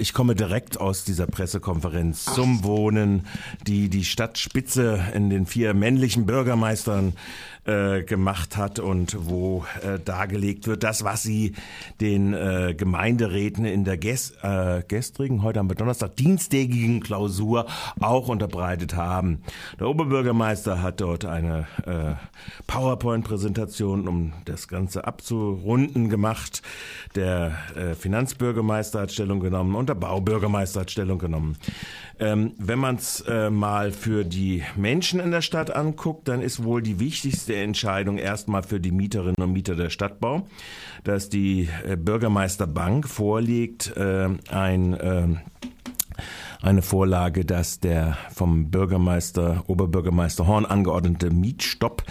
Ich komme direkt aus dieser Pressekonferenz Ach. zum Wohnen, die die Stadtspitze in den vier männlichen Bürgermeistern äh, gemacht hat und wo äh, dargelegt wird, das, was sie den äh, Gemeinderäten in der ges äh, gestrigen, heute am Donnerstag, dienstägigen Klausur auch unterbreitet haben. Der Oberbürgermeister hat dort eine äh, PowerPoint-Präsentation, um das Ganze abzurunden, gemacht. Der äh, Finanzbürgermeister hat Stellung genommen und der Baubürgermeister hat Stellung genommen. Ähm, wenn man es äh, mal für die Menschen in der Stadt anguckt, dann ist wohl die wichtigste Entscheidung erstmal für die Mieterinnen und Mieter der Stadtbau, dass die äh, Bürgermeisterbank vorlegt äh, ein äh, eine Vorlage, dass der vom Bürgermeister, Oberbürgermeister Horn angeordnete Mietstopp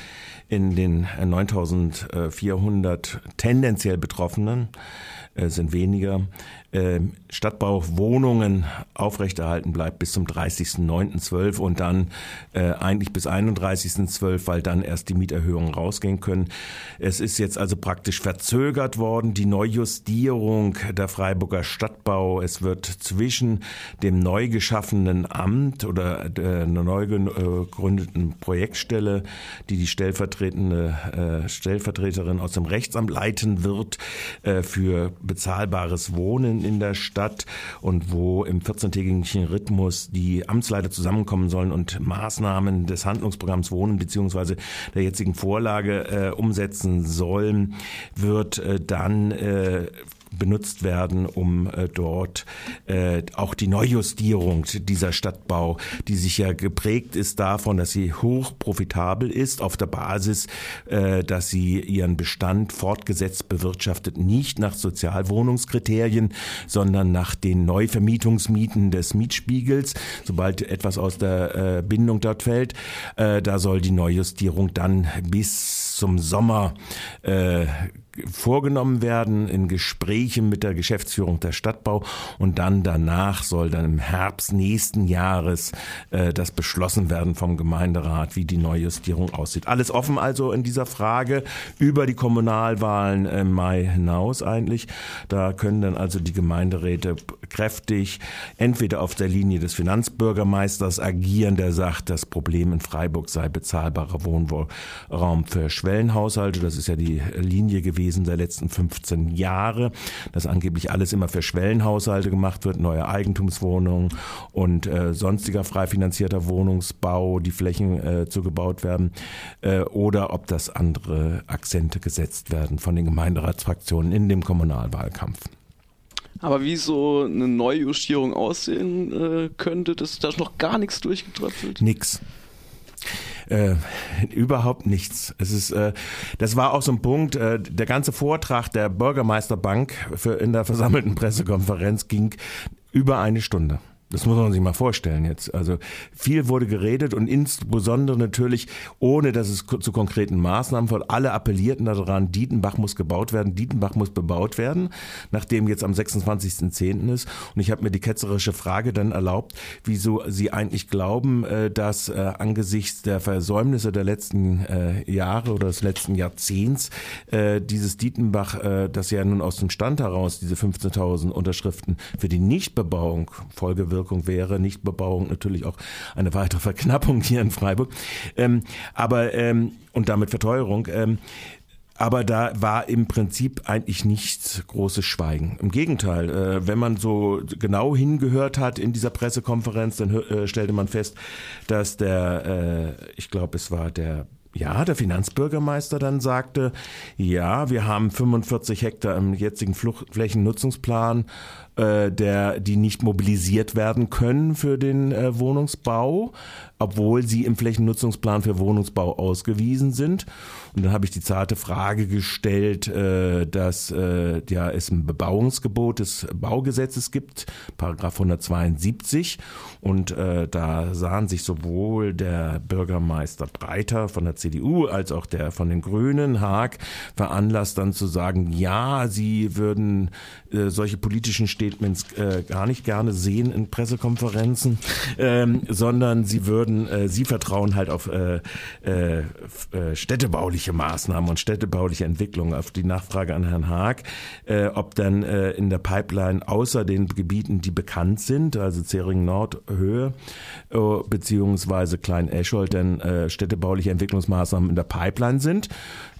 in den 9400 tendenziell Betroffenen äh, sind weniger, äh, Stadtbauwohnungen aufrechterhalten bleibt bis zum 30.09.12 und dann äh, eigentlich bis 31.12, weil dann erst die Mieterhöhungen rausgehen können. Es ist jetzt also praktisch verzögert worden, die Neujustierung der Freiburger Stadtbau. Es wird zwischen dem neu geschaffenen Amt oder der neu gegründeten Projektstelle, die die stellvertretende äh, Stellvertreterin aus dem Rechtsamt leiten wird, äh, für bezahlbares Wohnen in der Stadt und wo im 14-tägigen Rhythmus die Amtsleiter zusammenkommen sollen und Maßnahmen des Handlungsprogramms Wohnen beziehungsweise der jetzigen Vorlage äh, umsetzen sollen, wird äh, dann äh, benutzt werden, um äh, dort äh, auch die Neujustierung dieser Stadtbau, die sich ja geprägt ist davon, dass sie hoch profitabel ist, auf der Basis, äh, dass sie ihren Bestand fortgesetzt bewirtschaftet, nicht nach Sozialwohnungskriterien, sondern nach den Neuvermietungsmieten des Mietspiegels. Sobald etwas aus der äh, Bindung dort fällt, äh, da soll die Neujustierung dann bis zum Sommer äh, vorgenommen werden in Gesprächen mit der Geschäftsführung der Stadtbau und dann danach soll dann im Herbst nächsten Jahres äh, das beschlossen werden vom Gemeinderat, wie die Neujustierung aussieht. Alles offen also in dieser Frage über die Kommunalwahlen im Mai hinaus eigentlich. Da können dann also die Gemeinderäte kräftig entweder auf der Linie des Finanzbürgermeisters agieren, der sagt, das Problem in Freiburg sei bezahlbarer Wohnraum für Schwellenhaushalte. Das ist ja die Linie gewesen gewesen der letzten 15 Jahre, dass angeblich alles immer für Schwellenhaushalte gemacht wird, neue Eigentumswohnungen und äh, sonstiger frei finanzierter Wohnungsbau, die Flächen äh, zugebaut werden, äh, oder ob das andere Akzente gesetzt werden von den Gemeinderatsfraktionen in dem Kommunalwahlkampf. Aber wie so eine Neujustierung aussehen äh, könnte, das, da ist noch gar nichts durchgetröpfelt. Nix. Äh, überhaupt nichts. Es ist, äh, das war auch so ein Punkt. Äh, der ganze Vortrag der Bürgermeisterbank für in der versammelten Pressekonferenz ging über eine Stunde. Das muss man sich mal vorstellen jetzt. Also viel wurde geredet und insbesondere natürlich, ohne dass es zu konkreten Maßnahmen führt. Alle appellierten daran, Dietenbach muss gebaut werden, Dietenbach muss bebaut werden, nachdem jetzt am 26.10. ist. Und ich habe mir die ketzerische Frage dann erlaubt, wieso Sie eigentlich glauben, äh, dass äh, angesichts der Versäumnisse der letzten äh, Jahre oder des letzten Jahrzehnts dieses Dietenbach, das ja nun aus dem Stand heraus diese 15.000 Unterschriften für die Nichtbebauung Folge Wirkung wäre. Nichtbebauung natürlich auch eine weitere Verknappung hier in Freiburg. Ähm, aber ähm, und damit Verteuerung. Ähm, aber da war im Prinzip eigentlich nichts großes Schweigen. Im Gegenteil, äh, wenn man so genau hingehört hat in dieser Pressekonferenz, dann äh, stellte man fest, dass der, äh, ich glaube, es war der ja, der Finanzbürgermeister dann sagte, ja, wir haben 45 Hektar im jetzigen Flächennutzungsplan äh, der, die nicht mobilisiert werden können für den äh, Wohnungsbau, obwohl sie im Flächennutzungsplan für Wohnungsbau ausgewiesen sind. Und dann habe ich die zarte Frage gestellt, äh, dass äh, ja es ein Bebauungsgebot des Baugesetzes gibt, Paragraph 172. Und äh, da sahen sich sowohl der Bürgermeister Breiter von der CDU als auch der von den Grünen, Haag, veranlasst dann zu sagen, ja, sie würden äh, solche politischen Stehen Statements äh, gar nicht gerne sehen in Pressekonferenzen, ähm, sondern sie würden, äh, sie vertrauen halt auf äh, äh, äh, städtebauliche Maßnahmen und städtebauliche Entwicklung. Auf die Nachfrage an Herrn Haag, äh, ob dann äh, in der Pipeline außer den Gebieten, die bekannt sind, also Zering Nordhöhe äh, beziehungsweise Klein Escholt, denn äh, städtebauliche Entwicklungsmaßnahmen in der Pipeline sind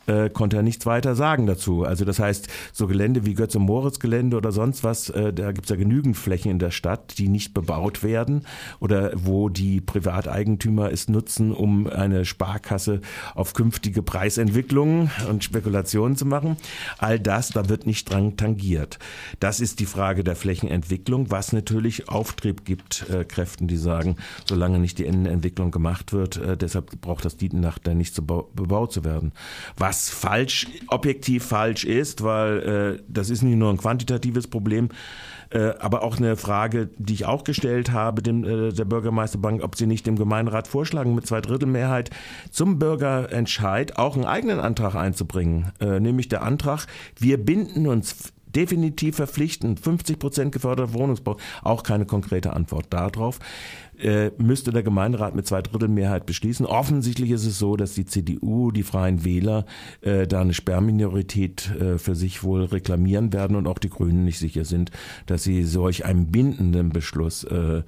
äh, konnte er nichts weiter sagen dazu. Also das heißt, so Gelände wie Götze-Moritz-Gelände oder sonst was, äh, da gibt es ja genügend Flächen in der Stadt, die nicht bebaut werden oder wo die Privateigentümer es nutzen, um eine Sparkasse auf künftige Preisentwicklungen und Spekulationen zu machen. All das, da wird nicht dran tangiert. Das ist die Frage der Flächenentwicklung, was natürlich Auftrieb gibt, äh, Kräften, die sagen, solange nicht die Innenentwicklung gemacht wird, äh, deshalb braucht das Dietenach dann nicht so bebaut zu werden. Was was falsch, objektiv falsch ist, weil äh, das ist nicht nur ein quantitatives Problem, äh, aber auch eine Frage, die ich auch gestellt habe, dem, äh, der Bürgermeisterbank, ob sie nicht dem Gemeinderat vorschlagen, mit Zweidrittelmehrheit zum Bürgerentscheid auch einen eigenen Antrag einzubringen, äh, nämlich der Antrag, wir binden uns definitiv verpflichtend, 50 Prozent geförderter Wohnungsbau, auch keine konkrete Antwort darauf äh, müsste der Gemeinderat mit Zweidrittelmehrheit beschließen. Offensichtlich ist es so, dass die CDU, die Freien Wähler, äh, da eine Sperrminorität äh, für sich wohl reklamieren werden und auch die Grünen nicht sicher sind, dass sie solch einen bindenden Beschluss äh,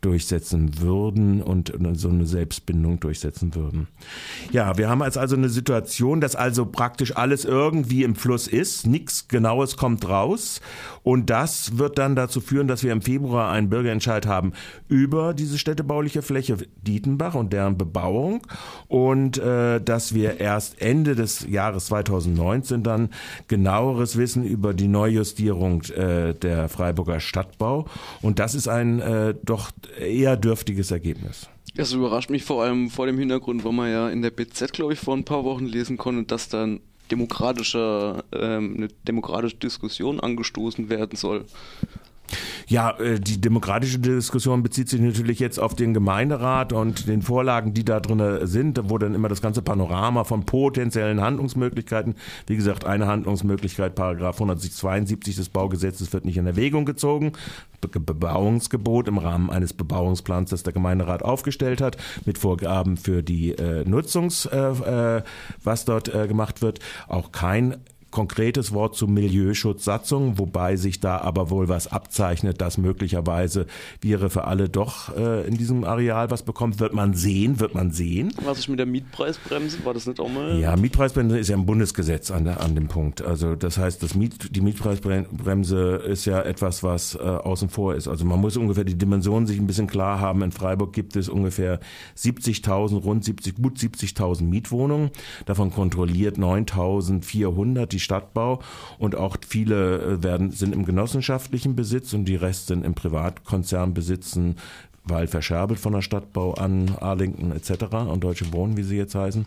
durchsetzen würden und so eine Selbstbindung durchsetzen würden. Ja, wir haben jetzt also eine Situation, dass also praktisch alles irgendwie im Fluss ist, nichts Genaues kommt raus. Und das wird dann dazu führen, dass wir im Februar einen Bürgerentscheid haben über diese städtebauliche Fläche Dietenbach und deren Bebauung. Und äh, dass wir erst Ende des Jahres 2019 dann genaueres wissen über die Neujustierung äh, der Freiburger Stadtbau. Und das ist ein äh, doch eher dürftiges Ergebnis. Das überrascht mich vor allem vor dem Hintergrund, weil man ja in der BZ, glaube ich, vor ein paar Wochen lesen konnte, dass dann demokratischer, ähm, eine demokratische Diskussion angestoßen werden soll. Ja, äh, die demokratische Diskussion bezieht sich natürlich jetzt auf den Gemeinderat und den Vorlagen, die da drin sind, wo dann immer das ganze Panorama von potenziellen Handlungsmöglichkeiten, wie gesagt, eine Handlungsmöglichkeit, Paragraph 172 des Baugesetzes wird nicht in Erwägung gezogen. Bebauungsgebot im Rahmen eines Bebauungsplans, das der Gemeinderat aufgestellt hat, mit Vorgaben für die äh, Nutzungs, äh, äh was dort äh, gemacht wird. Auch kein konkretes Wort zu Milieuschutzsatzung, wobei sich da aber wohl was abzeichnet, dass möglicherweise Viere für alle doch äh, in diesem Areal was bekommt. Wird man sehen, wird man sehen. Was ist mit der Mietpreisbremse? War das nicht auch mal? Ja, Mietpreisbremse ist ja ein Bundesgesetz an, der, an dem Punkt. Also das heißt, das Miet, die Mietpreisbremse ist ja etwas, was äh, außen vor ist. Also man muss ungefähr die Dimensionen sich ein bisschen klar haben. In Freiburg gibt es ungefähr 70.000, rund 70, gut 70.000 Mietwohnungen. Davon kontrolliert 9.400 die Stadtbau und auch viele äh, werden, sind im genossenschaftlichen Besitz und die Rest sind im Privatkonzernbesitzen weil verscherbelt von der Stadtbau an Arlington etc. und Deutsche Wohnen, wie sie jetzt heißen,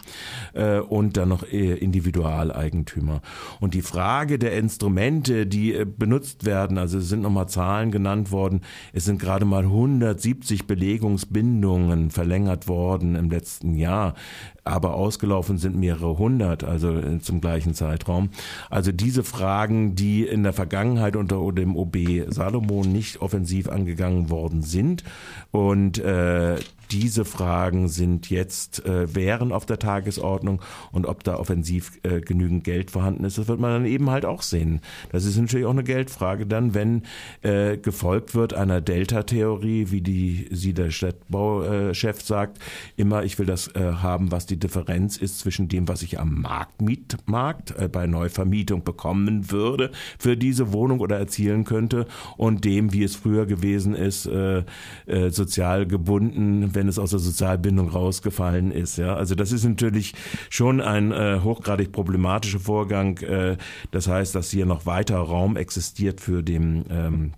äh, und dann noch äh, Individualeigentümer. Und die Frage der Instrumente, die äh, benutzt werden, also es sind nochmal Zahlen genannt worden, es sind gerade mal 170 Belegungsbindungen verlängert worden im letzten Jahr, aber ausgelaufen sind mehrere hundert, also zum gleichen Zeitraum. Also diese Fragen, die in der Vergangenheit unter dem OB Salomon nicht offensiv angegangen worden sind, und äh, diese Fragen sind jetzt, äh, wären auf der Tagesordnung und ob da offensiv äh, genügend Geld vorhanden ist, das wird man dann eben halt auch sehen. Das ist natürlich auch eine Geldfrage dann, wenn äh, gefolgt wird einer Delta-Theorie, wie die sie der Stadtbauchef sagt, immer ich will das äh, haben, was die Differenz ist zwischen dem, was ich am Marktmietmarkt äh, bei Neuvermietung bekommen würde für diese Wohnung oder erzielen könnte und dem, wie es früher gewesen ist, äh, äh, sozial gebunden, wenn es aus der Sozialbindung rausgefallen ist. Ja, also das ist natürlich schon ein äh, hochgradig problematischer Vorgang. Äh, das heißt, dass hier noch weiter Raum existiert für den ähm,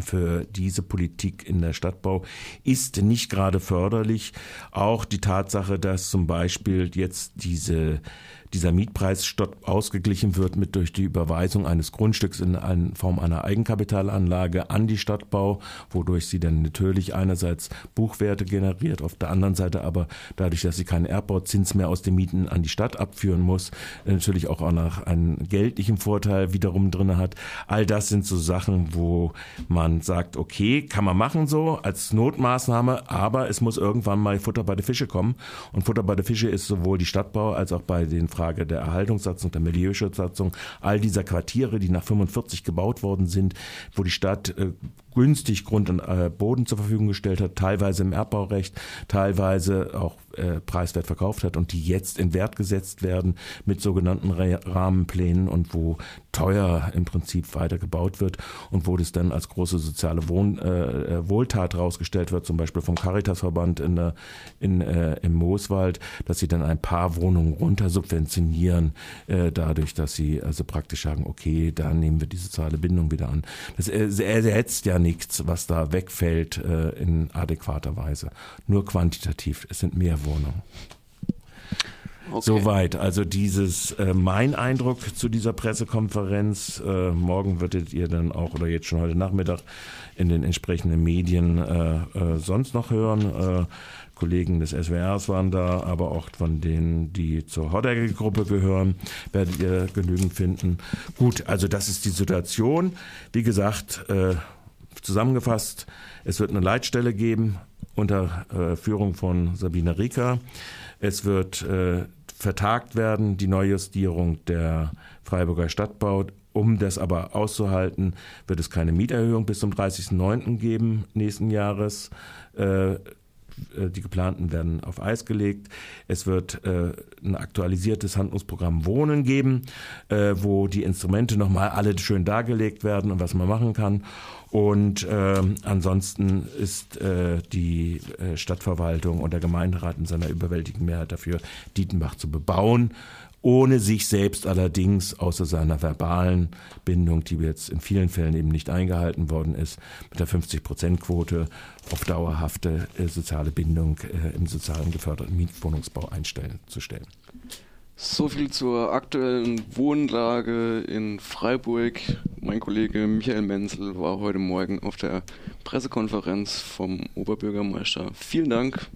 für diese Politik in der Stadtbau ist nicht gerade förderlich. Auch die Tatsache, dass zum Beispiel jetzt diese dieser Mietpreis ausgeglichen wird mit durch die Überweisung eines Grundstücks in Form einer Eigenkapitalanlage an die Stadtbau, wodurch sie dann natürlich einerseits Buchwerte generiert, auf der anderen Seite aber dadurch, dass sie keinen Erbbauzins mehr aus den Mieten an die Stadt abführen muss, natürlich auch nach einem geldlichen Vorteil wiederum drin hat. All das sind so Sachen, wo man sagt, okay, kann man machen so als Notmaßnahme, aber es muss irgendwann mal Futter bei den Fische kommen. Und Futter bei den Fische ist sowohl die Stadtbau als auch bei den Frage der Erhaltungssatzung, der Milieuschutzsatzung, all dieser Quartiere, die nach 45 gebaut worden sind, wo die Stadt äh, günstig Grund und äh, Boden zur Verfügung gestellt hat, teilweise im Erbbaurecht, teilweise auch äh, preiswert verkauft hat und die jetzt in Wert gesetzt werden mit sogenannten Rahmenplänen und wo teuer im Prinzip weiter gebaut wird und wo das dann als große soziale Wohn, äh, äh Wohltat rausgestellt wird, zum Beispiel vom Caritasverband in der, in, äh, im Mooswald, dass sie dann ein paar Wohnungen runter subventionieren, äh, dadurch, dass sie also praktisch sagen, okay, da nehmen wir die soziale Bindung wieder an. Das äh, ersetzt ja nichts, was da wegfällt äh, in adäquater Weise. Nur quantitativ. Es sind mehr Wohnungen. Okay. Soweit. Also dieses äh, mein Eindruck zu dieser Pressekonferenz. Äh, morgen würdet ihr dann auch oder jetzt schon heute Nachmittag in den entsprechenden Medien äh, äh sonst noch hören. Äh, Kollegen des SWRs waren da, aber auch von denen, die zur Hodderge-Gruppe gehören, werdet ihr genügend finden. Gut, also das ist die Situation. Wie gesagt, äh, zusammengefasst, es wird eine Leitstelle geben unter äh, Führung von Sabine Rieker. Es wird äh, vertagt werden, die Neujustierung der Freiburger Stadtbau. Um das aber auszuhalten, wird es keine Mieterhöhung bis zum 30.09. geben nächsten Jahres. Äh, die geplanten werden auf Eis gelegt. Es wird äh, ein aktualisiertes Handlungsprogramm Wohnen geben, äh, wo die Instrumente nochmal alle schön dargelegt werden und was man machen kann. Und äh, ansonsten ist äh, die äh, Stadtverwaltung und der Gemeinderat in seiner überwältigenden Mehrheit dafür, Dietenbach zu bebauen ohne sich selbst allerdings außer seiner verbalen Bindung, die jetzt in vielen Fällen eben nicht eingehalten worden ist, mit der 50-Prozent-Quote auf dauerhafte äh, soziale Bindung äh, im sozialen geförderten Mietwohnungsbau einstellen zu stellen. So viel zur aktuellen Wohnlage in Freiburg. Mein Kollege Michael Menzel war heute Morgen auf der Pressekonferenz vom Oberbürgermeister. Vielen Dank.